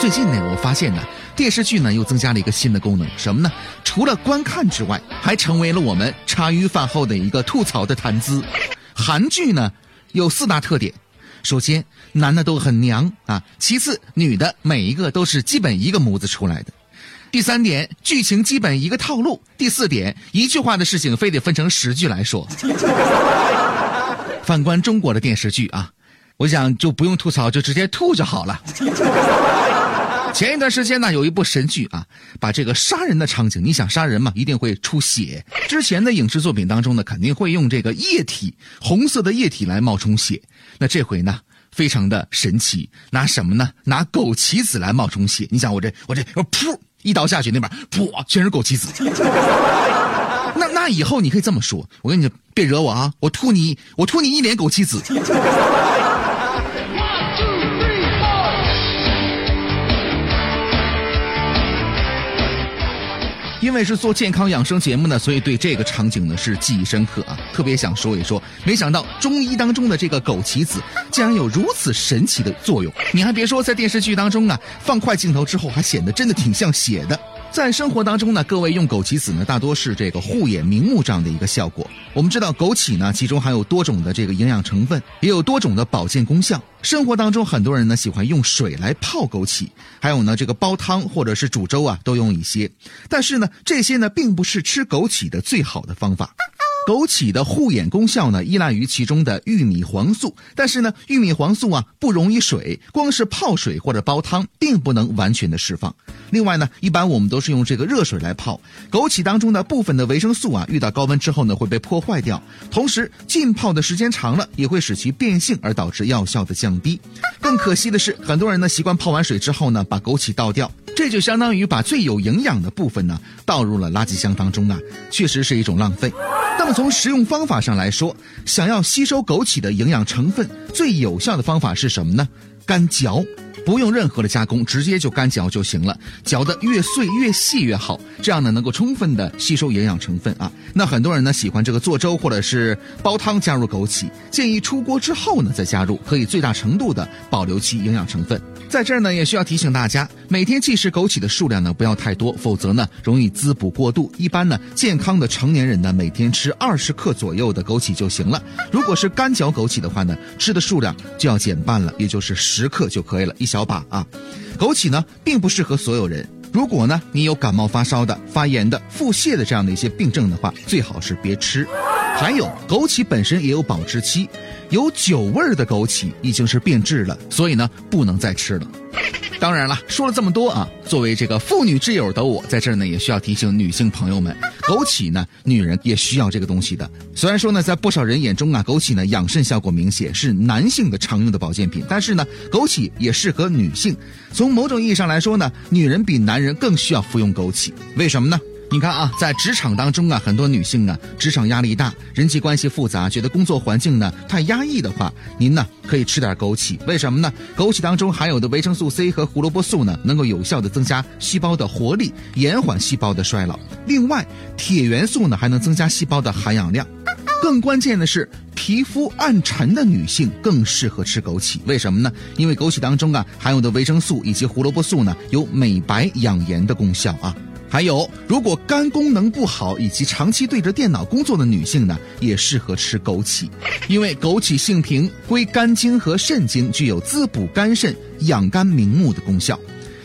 最近呢，我发现呢，电视剧呢又增加了一个新的功能，什么呢？除了观看之外，还成为了我们茶余饭后的一个吐槽的谈资。韩剧呢有四大特点：首先，男的都很娘啊；其次，女的每一个都是基本一个模子出来的；第三点，剧情基本一个套路；第四点，一句话的事情非得分成十句来说。反观中国的电视剧啊，我想就不用吐槽，就直接吐就好了。前一段时间呢，有一部神剧啊，把这个杀人的场景，你想杀人嘛，一定会出血。之前的影视作品当中呢，肯定会用这个液体，红色的液体来冒充血。那这回呢，非常的神奇，拿什么呢？拿枸杞子来冒充血。你想我这我这我噗一刀下去，那边噗全是枸杞子。以后你可以这么说，我跟你别惹我啊，我吐你我吐你一脸枸杞子。因为是做健康养生节目呢，所以对这个场景呢是记忆深刻啊，特别想说一说。没想到中医当中的这个枸杞子竟然有如此神奇的作用。你还别说，在电视剧当中啊，放快镜头之后还显得真的挺像血的。在生活当中呢，各位用枸杞子呢，大多是这个护眼明目这样的一个效果。我们知道枸杞呢，其中含有多种的这个营养成分，也有多种的保健功效。生活当中很多人呢喜欢用水来泡枸杞，还有呢这个煲汤或者是煮粥啊都用一些。但是呢，这些呢并不是吃枸杞的最好的方法。枸杞的护眼功效呢，依赖于其中的玉米黄素，但是呢，玉米黄素啊不溶于水，光是泡水或者煲汤，并不能完全的释放。另外呢，一般我们都是用这个热水来泡，枸杞当中的部分的维生素啊，遇到高温之后呢，会被破坏掉，同时浸泡的时间长了，也会使其变性，而导致药效的降低。更可惜的是，很多人呢习惯泡完水之后呢，把枸杞倒掉，这就相当于把最有营养的部分呢倒入了垃圾箱当中啊，确实是一种浪费。那么从食用方法上来说，想要吸收枸杞的营养成分，最有效的方法是什么呢？干嚼。不用任何的加工，直接就干嚼就行了。嚼得越碎越细越好，这样呢能够充分的吸收营养成分啊。那很多人呢喜欢这个做粥或者是煲汤加入枸杞，建议出锅之后呢再加入，可以最大程度的保留其营养成分。在这儿呢也需要提醒大家，每天忌食枸杞的数量呢不要太多，否则呢容易滋补过度。一般呢健康的成年人呢每天吃二十克左右的枸杞就行了。如果是干嚼枸杞的话呢，吃的数量就要减半了，也就是十克就可以了，一小。把啊，枸杞呢并不适合所有人。如果呢你有感冒发烧的、发炎的、腹泻的这样的一些病症的话，最好是别吃。还有，枸杞本身也有保质期，有酒味儿的枸杞已经是变质了，所以呢不能再吃了。当然了，说了这么多啊，作为这个妇女之友的我，在这儿呢也需要提醒女性朋友们，枸杞呢，女人也需要这个东西的。虽然说呢，在不少人眼中啊，枸杞呢养肾效果明显，是男性的常用的保健品，但是呢，枸杞也适合女性。从某种意义上来说呢，女人比男人更需要服用枸杞，为什么呢？你看啊，在职场当中啊，很多女性呢，职场压力大，人际关系复杂，觉得工作环境呢太压抑的话，您呢可以吃点枸杞。为什么呢？枸杞当中含有的维生素 C 和胡萝卜素呢，能够有效的增加细胞的活力，延缓细胞的衰老。另外，铁元素呢还能增加细胞的含氧量。更关键的是，皮肤暗沉的女性更适合吃枸杞。为什么呢？因为枸杞当中啊含有的维生素以及胡萝卜素呢，有美白养颜的功效啊。还有，如果肝功能不好以及长期对着电脑工作的女性呢，也适合吃枸杞，因为枸杞性平，归肝经和肾经，具有滋补肝肾、养肝明目的功效。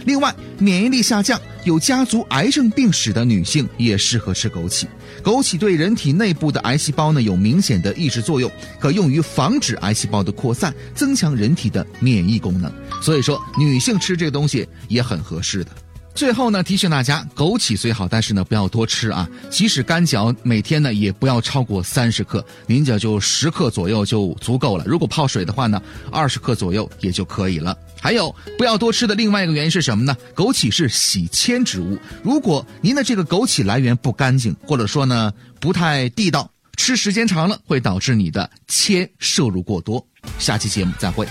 另外，免疫力下降、有家族癌症病史的女性也适合吃枸杞。枸杞对人体内部的癌细胞呢有明显的抑制作用，可用于防止癌细胞的扩散，增强人体的免疫功能。所以说，女性吃这个东西也很合适的。最后呢，提醒大家，枸杞虽好，但是呢，不要多吃啊。即使干嚼，每天呢也不要超过三十克，您这就十克左右就足够了。如果泡水的话呢，二十克左右也就可以了。还有不要多吃的另外一个原因是什么呢？枸杞是洗铅植物，如果您的这个枸杞来源不干净，或者说呢不太地道，吃时间长了会导致你的铅摄入过多。下期节目再会。